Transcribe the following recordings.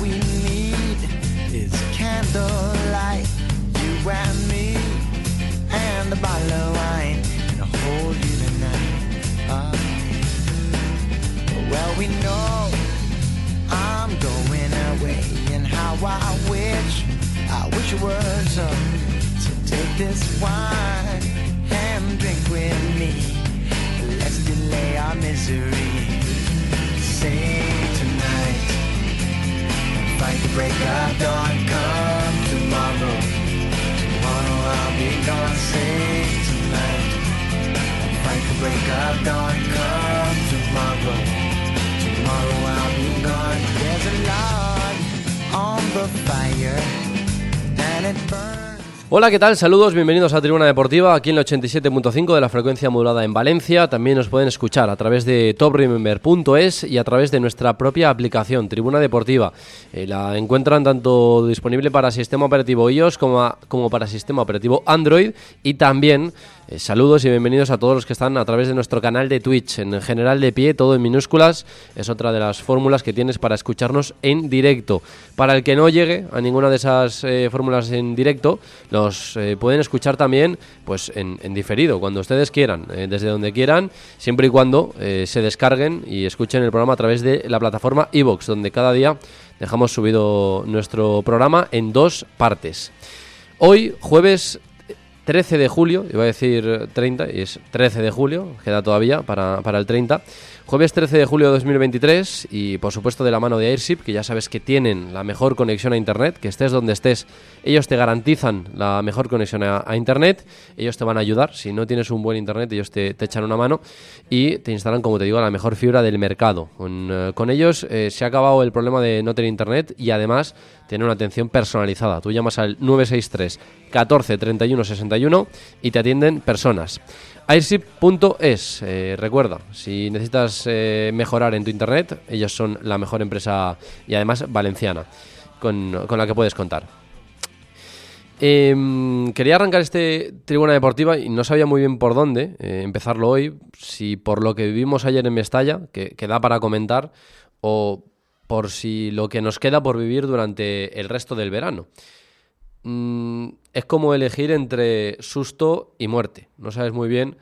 We need is candlelight. You and me and the bottle of wine. And I'll hold you tonight. Ah. well, we know I'm going away. And how I wish, I wish it was so. So take this wine and drink with me. Let's delay our misery. Sing tonight. Fight the break of dawn. Come tomorrow. Tomorrow I'll be gone. Sing tonight. Fight the break of dawn. Come tomorrow. Tomorrow I'll be gone. There's a log on the fire. And it burns. Hola, ¿qué tal? Saludos, bienvenidos a Tribuna Deportiva, aquí en el 87.5 de la frecuencia modulada en Valencia. También nos pueden escuchar a través de topremember.es y a través de nuestra propia aplicación, Tribuna Deportiva. Eh, la encuentran tanto disponible para sistema operativo iOS como, como para sistema operativo Android y también eh, saludos y bienvenidos a todos los que están a través de nuestro canal de Twitch, en general de pie, todo en minúsculas. Es otra de las fórmulas que tienes para escucharnos en directo. Para el que no llegue a ninguna de esas eh, fórmulas en directo, los eh, pueden escuchar también pues en, en diferido, cuando ustedes quieran, eh, desde donde quieran, siempre y cuando se descarguen y escuchen el programa a través de la plataforma iVoox, donde cada día dejamos subido nuestro programa en dos partes. Hoy, jueves 13 de julio, iba a decir 30, y es 13 de julio, queda todavía para, para el 30. Jueves 13 de julio de 2023 y por supuesto de la mano de Airship, que ya sabes que tienen la mejor conexión a Internet, que estés donde estés, ellos te garantizan la mejor conexión a, Internet, ellos te van a ayudar, si no tienes un buen Internet ellos te, echan una mano y te instalan, como te digo, la mejor fibra del mercado. Con, eh, ellos eh, se ha acabado el problema de no tener Internet y además tiene una atención personalizada. Tú llamas al 963 14 31 61 y te atienden personas. Airship.es, eh, recuerda, si necesitas eh, mejorar en tu internet, ellos son la mejor empresa y además valenciana con, con la que puedes contar. Em, quería arrancar este tribuna deportiva y no sabía muy bien por dónde eh, empezarlo hoy, si por lo que vivimos ayer en Mestalla, que, que da para comentar, o por si lo que nos queda por vivir durante el resto del verano. Mm, es como elegir entre susto y muerte. No sabes muy bien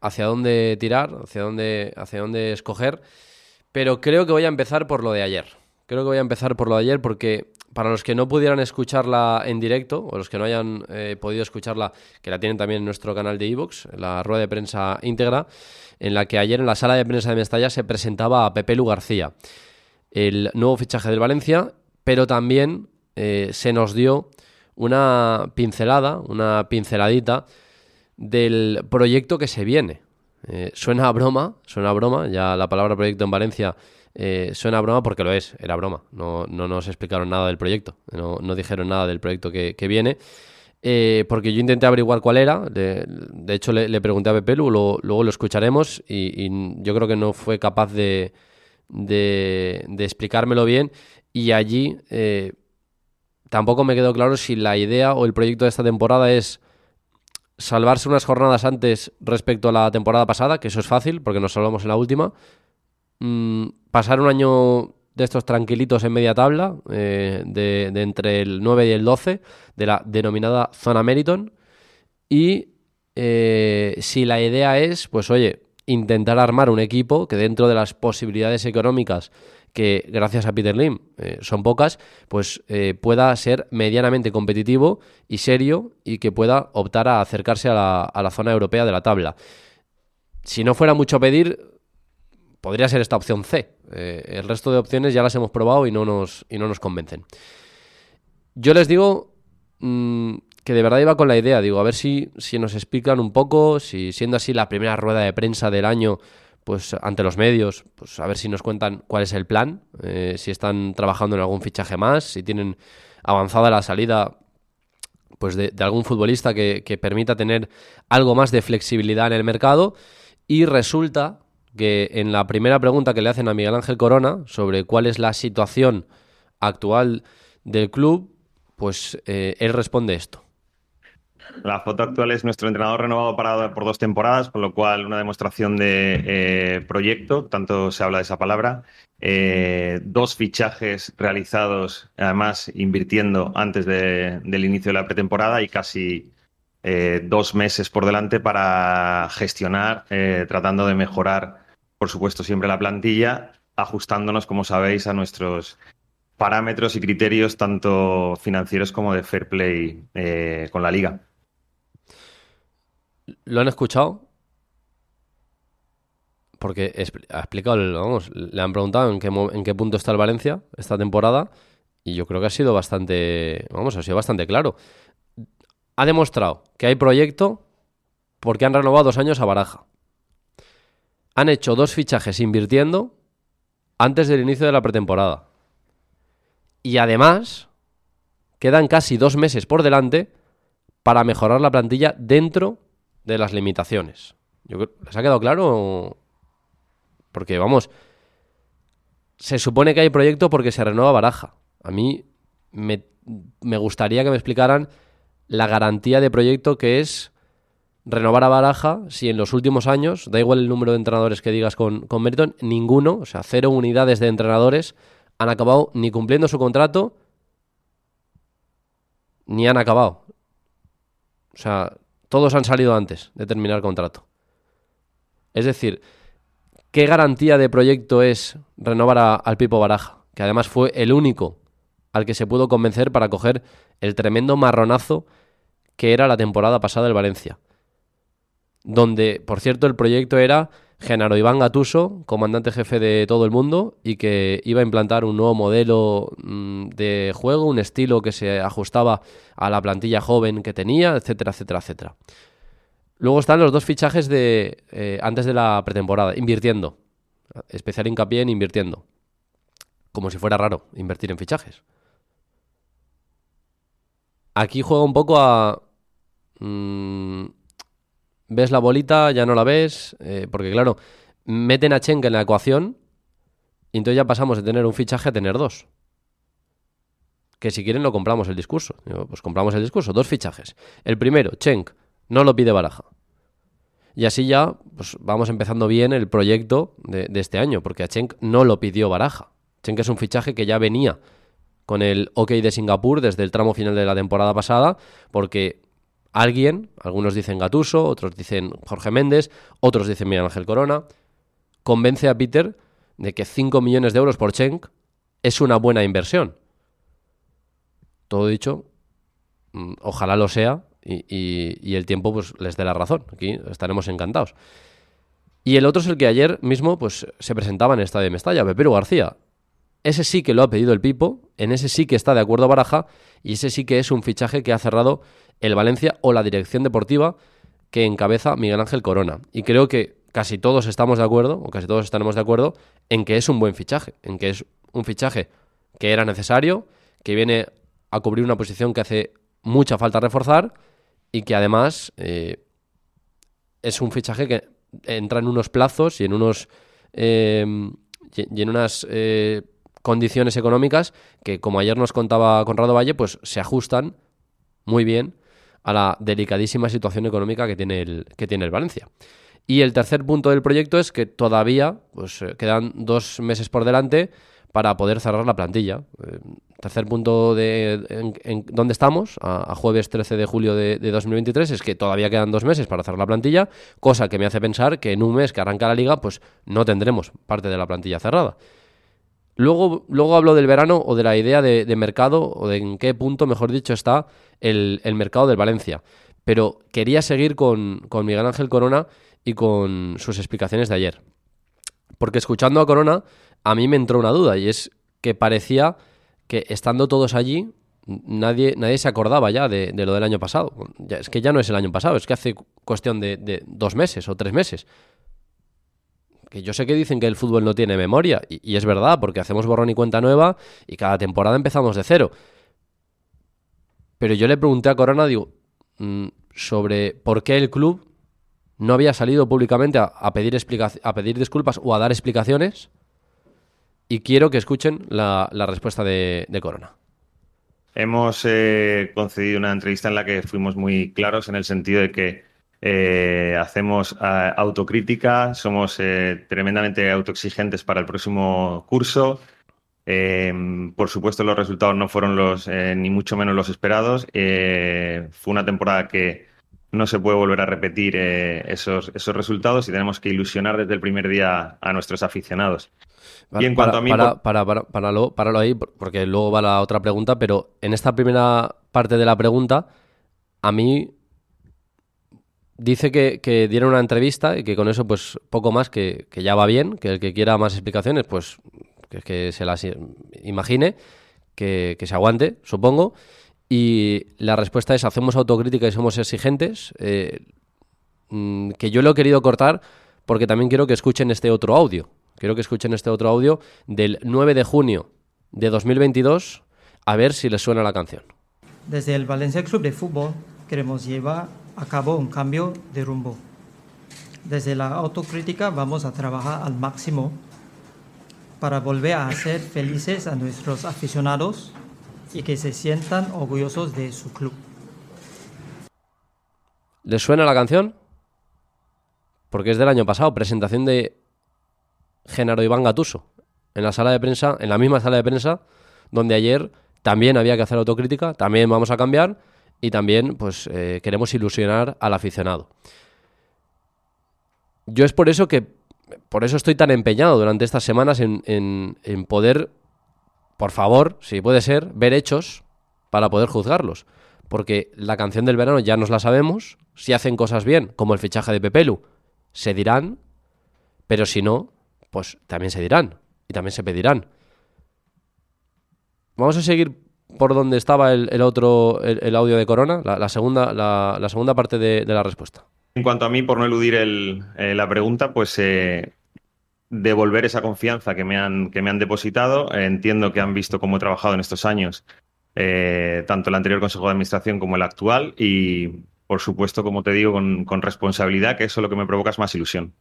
hacia dónde tirar, hacia dónde, hacia dónde escoger, pero creo que voy a empezar por lo de ayer. Creo que voy a empezar por lo de ayer porque para los que no pudieran escucharla en directo o los que no hayan eh, podido escucharla, que la tienen también en nuestro canal de iVoox, la rueda de prensa íntegra, en la que ayer en la sala de prensa de Mestalla se presentaba a Pepe Lu García, el nuevo fichaje del Valencia, pero también eh, se nos dio una pincelada, una pinceladita del proyecto que se viene. Eh, suena broma, suena broma, ya la palabra proyecto en Valencia eh, suena broma porque lo es, era broma. No, no nos explicaron nada del proyecto, no, no dijeron nada del proyecto que, que viene. Eh, porque yo intenté averiguar cuál era, de, hecho le, pregunté a Pepe, luego, luego lo escucharemos y, yo creo que no fue capaz de, de, explicármelo bien y allí tampoco me quedó claro si la idea o el proyecto de esta temporada es salvarse unas jornadas antes respecto a la temporada pasada, que eso es fácil porque nos salvamos en la última, mm, pasar un año de estos tranquilitos en media tabla, eh, de, de, entre el 9 y el 12, de la denominada zona Meriton, y eh, si la idea es, pues oye, intentar armar un equipo que dentro de las posibilidades económicas que gracias a Peter Lim eh, son pocas, pues eh, pueda ser medianamente competitivo y serio y que pueda optar a acercarse a la, a la, zona europea de la tabla. Si no fuera mucho pedir, podría ser esta opción C. Eh, el resto de opciones ya las hemos probado y no nos, y no nos convencen. Yo les digo mm, que de verdad iba con la idea, digo, a ver si, si nos explican un poco, si siendo así la primera rueda de prensa del año, pues ante los medios, pues a ver si nos cuentan cuál es el plan, eh, si están trabajando en algún fichaje más, si tienen avanzada la salida pues de, algún futbolista que, permita tener algo más de flexibilidad en el mercado. Y resulta que en la primera pregunta que le hacen a Miguel Ángel Corona sobre cuál es la situación actual del club, pues eh, él responde esto. La foto actual es nuestro entrenador renovado para, por dos temporadas, con lo cual una demostración de eh, proyecto, tanto se habla de esa palabra. Eh, dos fichajes realizados, además invirtiendo antes del inicio de la pretemporada y casi dos meses por delante para gestionar, tratando de mejorar por supuesto, siempre la plantilla, ajustándonos, como sabéis, a nuestros parámetros y criterios, tanto financieros como de fair play eh, con la liga. ¿Lo han escuchado? Porque ha explicado, le han preguntado en qué, en qué punto está el Valencia esta temporada y yo creo que ha sido bastante, vamos, ha sido bastante claro. Ha demostrado que hay proyecto porque han renovado dos años a Baraja han hecho dos fichajes invirtiendo antes del inicio de la pretemporada. Y además, quedan casi dos meses por delante para mejorar la plantilla dentro de las limitaciones. ¿Les ha quedado claro? Porque, vamos, se supone que hay proyecto porque se renueva Baraja. A mí me, me gustaría que me explicaran la garantía de proyecto que es renovar a Baraja si en los últimos años, da igual el número de entrenadores que digas con, con Meriton, ninguno, o sea, cero unidades de entrenadores han acabado ni cumpliendo su contrato ni han acabado. O sea, todos han salido antes de terminar contrato. Es decir, ¿qué garantía de proyecto es renovar al Pipo Baraja? Que además fue el único al que se pudo convencer para coger el tremendo marronazo que era la temporada pasada del Valencia donde, por cierto, el proyecto era Genaro Iván Gatuso, comandante jefe de todo el mundo, y que iba a implantar un nuevo modelo mm, de juego, un estilo que se ajustaba a la plantilla joven que tenía, etcétera, etcétera, etcétera. Luego están los dos fichajes de eh, antes de la pretemporada, invirtiendo. Especial hincapié en invirtiendo. Como si fuera raro invertir en fichajes. Aquí juega un poco a... Mm, ves la bolita, ya no la ves, eh, porque claro, meten a Chenk en la ecuación y entonces ya pasamos de tener un fichaje a tener dos. Que si quieren lo compramos el discurso. pues compramos el discurso, dos fichajes. El primero, Chenk, no lo pide Baraja. Y así ya pues vamos empezando bien el proyecto de, de este año, porque a Chenk no lo pidió Baraja. Chenk es un fichaje que ya venía con el OK de Singapur desde el tramo final de la temporada pasada, porque alguien, algunos dicen Gatuso, otros dicen Jorge Méndez, otros dicen Miguel Ángel Corona, convence a Peter de que 5 millones de euros por Chenk es una buena inversión. Todo dicho, mm, ojalá lo sea y, el tiempo pues, les dé la razón. Aquí estaremos encantados. Y el otro es el que ayer mismo pues, se presentaba en el estadio de Mestalla, Pepero García. Ese sí que lo ha pedido el Pipo, en ese sí que está de acuerdo Baraja y ese sí que es un fichaje que ha cerrado el Valencia o la dirección deportiva que encabeza Miguel Ángel Corona. Y creo que casi todos estamos de acuerdo, o casi todos estaremos de acuerdo, en que es un buen fichaje, en que es un fichaje que era necesario, que viene a cubrir una posición que hace mucha falta reforzar y que además eh, es un fichaje que entra en unos plazos y en unos eh, y en unas eh, condiciones económicas que, como ayer nos contaba Conrado Valle, pues se ajustan muy bien a la delicadísima situación económica que tiene el, que tiene el Valencia. Y el tercer punto del proyecto es que todavía pues, eh, quedan dos meses por delante para poder cerrar la plantilla. Eh, tercer punto de en, dónde estamos, a, jueves 13 de julio de, de, 2023, es que todavía quedan dos meses para cerrar la plantilla, cosa que me hace pensar que en un mes que arranca la liga, pues no tendremos parte de la plantilla cerrada. Luego, luego hablo del verano o de la idea de, mercado o de en qué punto, mejor dicho, está el, mercado del Valencia. Pero quería seguir con, Miguel Ángel Corona y con sus explicaciones de ayer. Porque escuchando a Corona, a mí me entró una duda y es que parecía que estando todos allí, nadie, nadie se acordaba ya de, lo del año pasado. es que ya no es el año pasado, es que hace cuestión de, dos meses o tres meses. Que yo sé que dicen que el fútbol no tiene memoria, y, es verdad, porque hacemos borrón y cuenta nueva y cada temporada empezamos de cero. Pero yo le pregunté a Corona, digo, mm, sobre por qué el club no había salido públicamente a, pedir, a pedir disculpas o a dar explicaciones. Y quiero que escuchen la, respuesta de Corona. Hemos eh, concedido una entrevista en la que fuimos muy claros en el sentido de que eh, hacemos eh, autocrítica, somos tremendamente autoexigentes para el próximo curso. por supuesto, los resultados no fueron los ni mucho menos los esperados. fue una temporada que no se puede volver a repetir esos, esos resultados y tenemos que ilusionar desde el primer día a nuestros aficionados y en cuanto a mí... Para, para, para, para, ahí, porque luego va la otra pregunta, pero en esta primera parte de la pregunta, a mí dice que, que dieron una entrevista y que con eso, pues poco más, que, ya va bien, que el que quiera más explicaciones, pues que, se las imagine, que, se aguante, supongo. Y la respuesta es, hacemos autocrítica y somos exigentes, eh, mm, que yo lo he querido cortar porque también quiero que escuchen este otro audio, Quiero que escuchen este otro audio del 9 de junio de 2022, a ver si les suena la canción. Desde el Valencia Club de Fútbol queremos llevar a cabo un cambio de rumbo. Desde la autocrítica vamos a trabajar al máximo para volver a hacer felices a nuestros aficionados y que se sientan orgullosos de su club. ¿Les suena la canción? Porque es del año pasado, presentación de Genaro Iván Gatuso, en la sala de prensa, en la misma sala de prensa, donde ayer también había que hacer autocrítica, también vamos a cambiar y también pues eh, queremos ilusionar al aficionado. Yo es por eso que, por eso estoy tan empeñado durante estas semanas en, en poder, por favor, si puede ser, ver hechos para poder juzgarlos. Porque la canción del verano ya nos la sabemos, si hacen cosas bien, como el fichaje de Pepelu, se dirán, pero si no, pues también se dirán y también se pedirán. Vamos a seguir por donde estaba el, otro, el, audio de Corona, la, segunda, la, segunda parte de, la respuesta. En cuanto a mí, por no eludir eh, la pregunta, pues eh, devolver esa confianza que me han, que me han depositado. entiendo que han visto cómo he trabajado en estos años, eh, tanto el anterior Consejo de Administración como el actual, y por supuesto, como te digo, con, con responsabilidad, que eso lo que me provoca es más ilusión.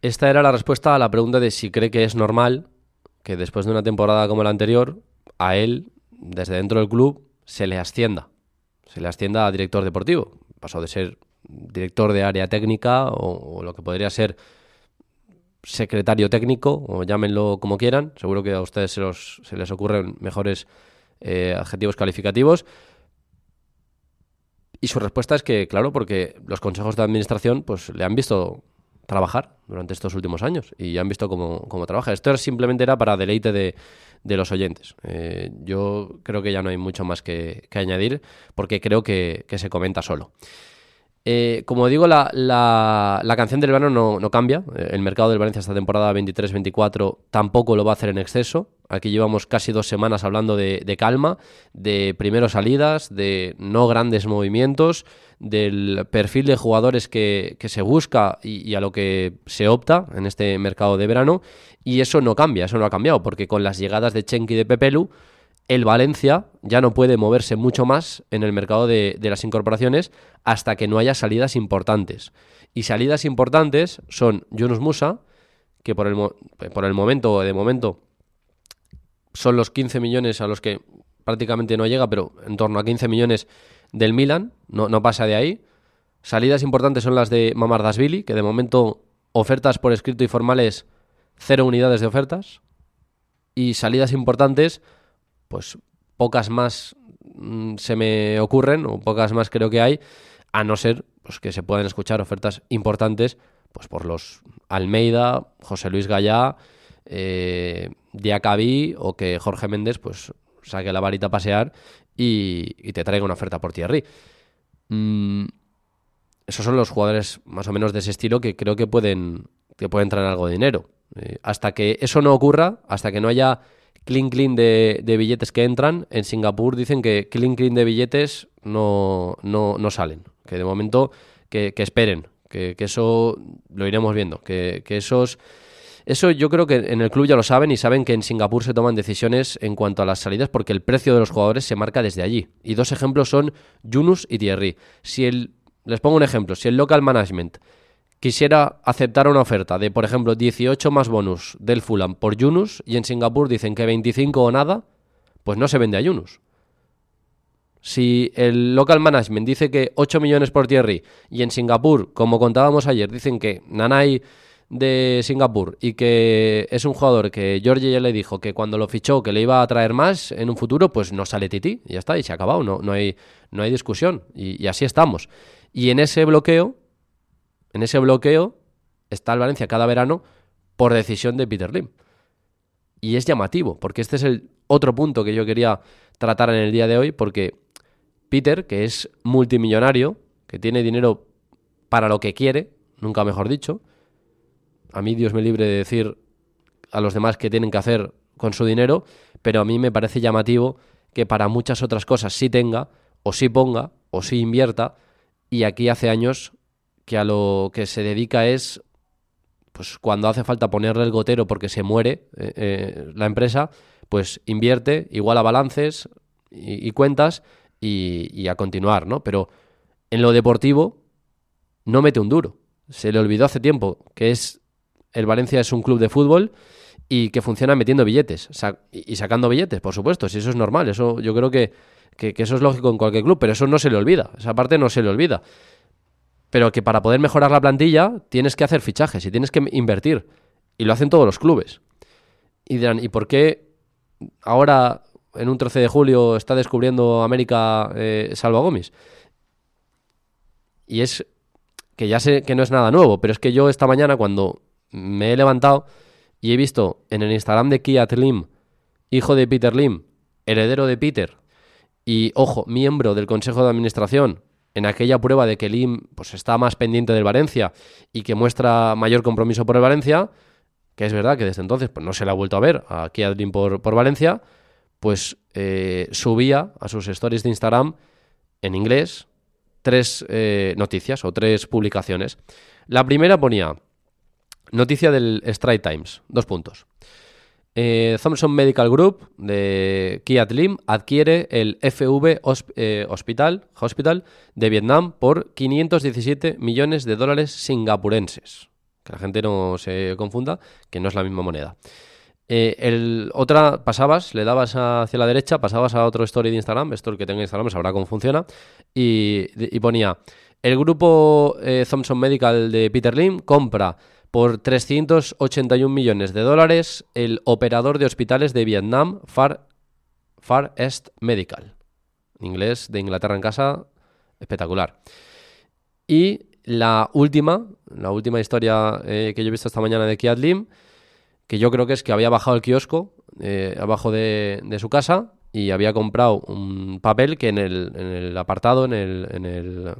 Esta era la respuesta a la pregunta de si cree que es normal que después de una temporada como la anterior, a él, desde dentro del club, se le ascienda. Se le ascienda a director deportivo. Pasó de ser director de área técnica o, lo que podría ser secretario técnico, o llámenlo como quieran. Seguro que a ustedes se, se les ocurren mejores eh, adjetivos calificativos. Y su respuesta es que, claro, porque los consejos de administración pues, le han visto trabajar durante estos últimos años y han visto cómo, trabaja. Esto simplemente era para deleite de, los oyentes. Eh, yo creo que ya no hay mucho más que, añadir porque creo que, se comenta solo. Eh, como digo, la, la, canción del verano no, cambia. Eh, el mercado del Valencia esta temporada 23-24 tampoco lo va a hacer en exceso. Aquí llevamos casi dos semanas hablando de, calma, de primero salidas, de no grandes movimientos del perfil de jugadores que, se busca y, a lo que se opta en este mercado de verano. Y eso no cambia, eso no ha cambiado, porque con las llegadas de Chenki y de Pepelu, el Valencia ya no puede moverse mucho más en el mercado de, las incorporaciones hasta que no haya salidas importantes. Y salidas importantes son Yunus Musa, que por el, por el momento, de momento, son los 15 millones a los que prácticamente no llega, pero en torno a 15 millones del Milan, no, no pasa de ahí. Salidas importantes son las de Mamardasvili, que de momento ofertas por escrito y formales, cero unidades de ofertas. Y salidas importantes, pues pocas más mm, se me ocurren, o pocas más creo que hay, a no ser pues, que se puedan escuchar ofertas importantes pues por los Almeida, José Luis Gallá, eh, Diacabí o que Jorge Méndez pues saque la varita a pasear y, te traiga una oferta por Thierry. Mm, esos son los jugadores más o menos de ese estilo que creo que pueden, que puede entrar algo de dinero. Eh, hasta que eso no ocurra, hasta que no haya clean clean de, billetes que entran, en Singapur dicen que clean clean de billetes no, no, no salen. Que de momento que, esperen, que, eso lo iremos viendo, que, que esos... Eso yo creo que en el club ya lo saben y saben que en Singapur se toman decisiones en cuanto a las salidas porque el precio de los jugadores se marca desde allí. Y dos ejemplos son Yunus y Thierry. Si el, les pongo un ejemplo, si el local management quisiera aceptar una oferta de, por ejemplo, 18 más bonus del Fulham por Yunus y en Singapur dicen que 25 o nada, pues no se vende a Yunus. Si el local management dice que 8 millones por Thierry y en Singapur, como contábamos ayer, dicen que Nanay de Singapur y que es un jugador que George ya le dijo que cuando lo fichó que le iba a traer más en un futuro, pues no sale Titi ya está, y se ha acabado, no, no, hay, no hay discusión y así estamos. Y en ese bloqueo en ese bloqueo está el Valencia cada verano por decisión de Peter Lim. Y es llamativo, porque este es el otro punto que yo quería tratar en el día de hoy, porque Peter, que es multimillonario, que tiene dinero para lo que quiere, nunca mejor dicho, a mí Dios me libre de decir a los demás qué tienen que hacer con su dinero, pero a mí me parece llamativo que para muchas otras cosas sí tenga, o sí ponga, o sí invierta, y aquí hace años que a lo que se dedica es, pues cuando hace falta ponerle el gotero porque se muere eh, eh, la empresa, pues invierte, igual a balances y, cuentas y, a continuar, ¿no? Pero en lo deportivo no mete un duro. Se le olvidó hace tiempo que es el Valencia es un club de fútbol y que funciona metiendo billetes y sacando billetes, por supuesto, si eso es normal, eso yo creo que, que, eso es lógico en cualquier club, pero eso no se le olvida, esa parte no se le olvida pero que para poder mejorar la plantilla tienes que hacer fichajes y tienes que invertir. Y lo hacen todos los clubes. Y dirán, ¿y por qué ahora en un 13 de julio está descubriendo América eh, Salva Gómez? Y es que ya sé que no es nada nuevo, pero es que yo esta mañana cuando me he levantado y he visto en el Instagram de Kiat Lim, hijo de Peter Lim, heredero de Peter, y ojo, miembro del Consejo de Administración, en aquella prueba de que Lim pues, está más pendiente del Valencia y que muestra mayor compromiso por el Valencia, que es verdad que desde entonces pues, no se le ha vuelto a ver a Lim por, por Valencia, pues eh, subía a sus stories de Instagram en inglés tres eh, noticias o tres publicaciones. La primera ponía noticia del Strike Times, dos puntos. Eh, Thompson Medical Group de Kiat Lim adquiere el FV eh, Hospital, Hospital de Vietnam por 517 millones de dólares singapurenses. Que la gente no se confunda, que no es la misma moneda. Eh, el, otra, pasabas, le dabas hacia la derecha, pasabas a otro story de Instagram, esto el que tenga Instagram sabrá cómo funciona, y, y ponía, el grupo Thompson Medical de Peter Lim compra por 381 millones de dólares el operador de hospitales de Vietnam, Far, Far East Medical. Inglés, de Inglaterra en casa, espectacular. Y la última, la última historia eh, que yo he visto esta mañana de Kiat Lim, que yo creo que es que había bajado el kiosco eh, abajo de, su casa y había comprado un papel que en el, apartado, en el,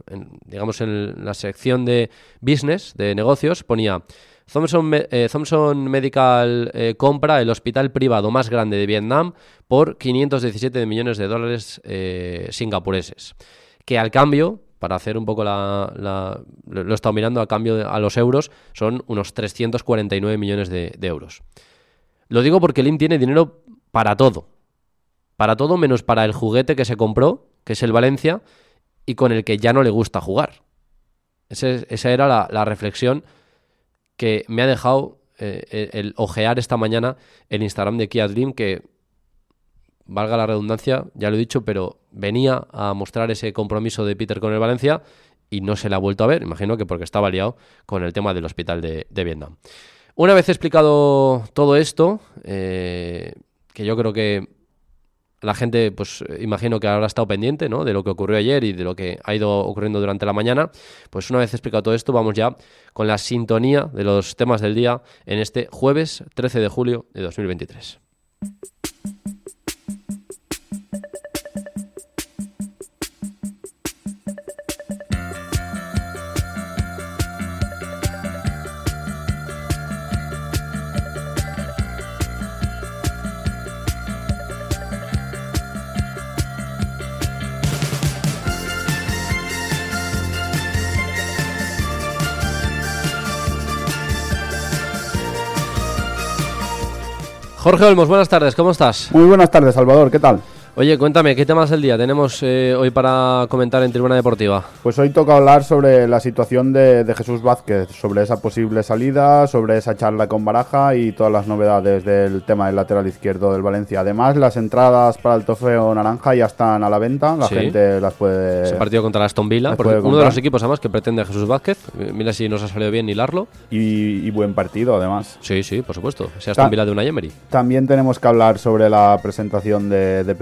digamos en la sección de business, de negocios, ponía Thompson, eh, Medical eh, compra el hospital privado más grande de Vietnam por 517 millones de dólares eh, singapureses. Que al cambio, para hacer un poco la, lo he estado mirando, al cambio a los euros, son unos 349 millones de, de euros. Lo digo porque Lim tiene dinero para todo para todo menos para el juguete que se compró, que es el Valencia, y con el que ya no le gusta jugar. esa era la, reflexión que me ha dejado eh, el, ojear esta mañana el Instagram de Kia Dream, que, valga la redundancia, ya lo he dicho, pero venía a mostrar ese compromiso de Peter con el Valencia y no se le ha vuelto a ver, imagino que porque estaba liado con el tema del hospital de, Vietnam. Una vez explicado todo esto, eh, que yo creo que la gente, pues imagino que habrá estado pendiente ¿no? de lo que ocurrió ayer y de lo que ha ido ocurriendo durante la mañana. Pues una vez explicado todo esto, vamos ya con la sintonía de los temas del día en este jueves 13 de julio de 2023. Jorge Olmos, buenas tardes, ¿cómo estás? Muy buenas tardes, Salvador, ¿qué tal? Oye, cuéntame, ¿qué temas del día tenemos eh, hoy para comentar en Tribuna Deportiva? Pues hoy toca hablar sobre la situación de, de, Jesús Vázquez, sobre esa posible salida, sobre esa charla con Baraja y todas las novedades del tema del lateral izquierdo del Valencia. Además, las entradas para el trofeo naranja ya están a la venta, la Sí. gente las puede... Ese partido contra la Aston Villa, porque uno de los equipos además que pretende a Jesús Vázquez. Eh, Mira si nos ha salido bien hilarlo. Y, y buen partido, además. Sí, sí, por supuesto. Sea Aston Ta- Villa de una Emery. También tenemos que hablar sobre la presentación de, de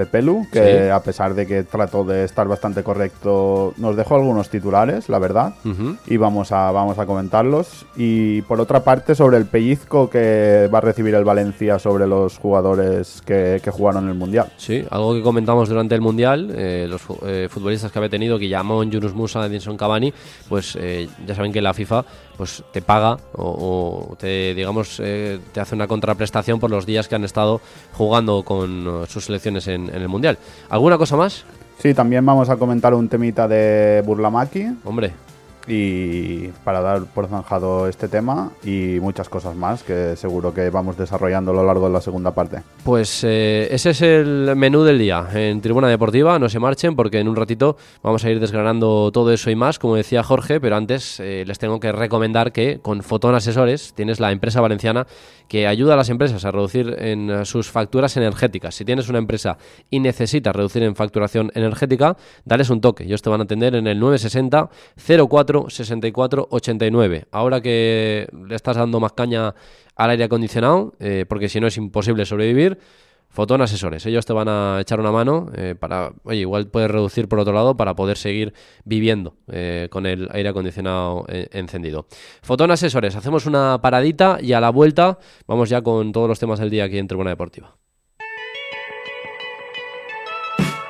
Que Sí. a pesar de que trató de estar bastante correcto, nos dejó algunos titulares, la verdad. Y vamos a, vamos a comentarlos. Y por otra parte, sobre el pellizco que va a recibir el Valencia sobre los jugadores que, que jugaron en el Mundial. Sí, algo que comentamos durante el Mundial, eh, los eh, futbolistas que había tenido, Guillamón, Yunus Musa, Edinson Cavani, pues eh, ya saben que la FIFA pues te paga o, o te, digamos, te hace una contraprestación por los días que han estado jugando con sus selecciones en, en el Mundial. ¿Alguna cosa más? Sí, también vamos a comentar un temita de Burlamaki Hombre, y para dar por zanjado este tema y muchas cosas más que seguro que vamos desarrollando a lo largo de la segunda parte. Pues eh, ese es el menú del día en Tribuna Deportiva. No se marchen porque en un ratito vamos a ir desgranando todo eso y más, como decía Jorge. Pero antes eh, les tengo que recomendar que con Fotón Asesores tienes la empresa valenciana que ayuda a las empresas a reducir en eh, sus facturas energéticas. Si tienes una empresa y necesitas reducir en facturación energética, dales un toque. Ellos te van a atender en el 960 04 64 89. Ahora que le estás dando más caña al aire acondicionado, eh, porque si no es imposible sobrevivir, Fotón Asesores. Ellos te van a echar una mano eh, para, oye, igual puedes reducir por otro lado para poder seguir viviendo eh, con el aire acondicionado eh, encendido. Fotón Asesores, hacemos una paradita y a la vuelta vamos ya con todos los temas del día aquí en Tribuna Deportiva.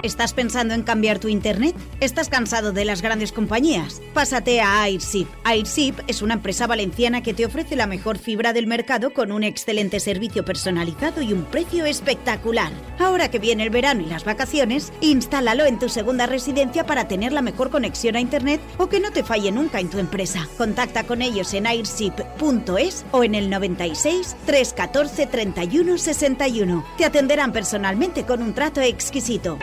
¿Estás pensando en cambiar tu internet? ¿Estás cansado de las grandes compañías? Pásate a Airship. Airship es una empresa valenciana que te ofrece la mejor fibra del mercado con un excelente servicio personalizado y un precio espectacular. Ahora que viene el verano y las vacaciones, instálalo en tu segunda residencia para tener la mejor conexión a internet o que no te falle nunca en tu empresa. Contacta con ellos en airship.es o en el 96 314 31 61. Te atenderán personalmente con un trato exquisito.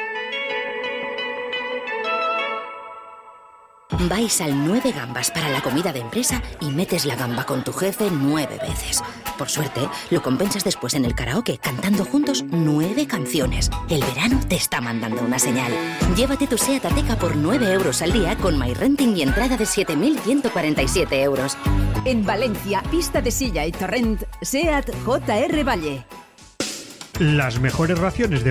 Vais al 9 gambas para la comida de empresa y metes la gamba con tu jefe nueve veces. Por suerte, lo compensas después en el karaoke cantando juntos nueve canciones. El verano te está mandando una señal. Llévate tu SEAT Ateca por 9 euros al día con MyRenting y entrada de 7.147 euros. En Valencia, pista de silla y torrent, SEAT JR Valle. Las mejores raciones de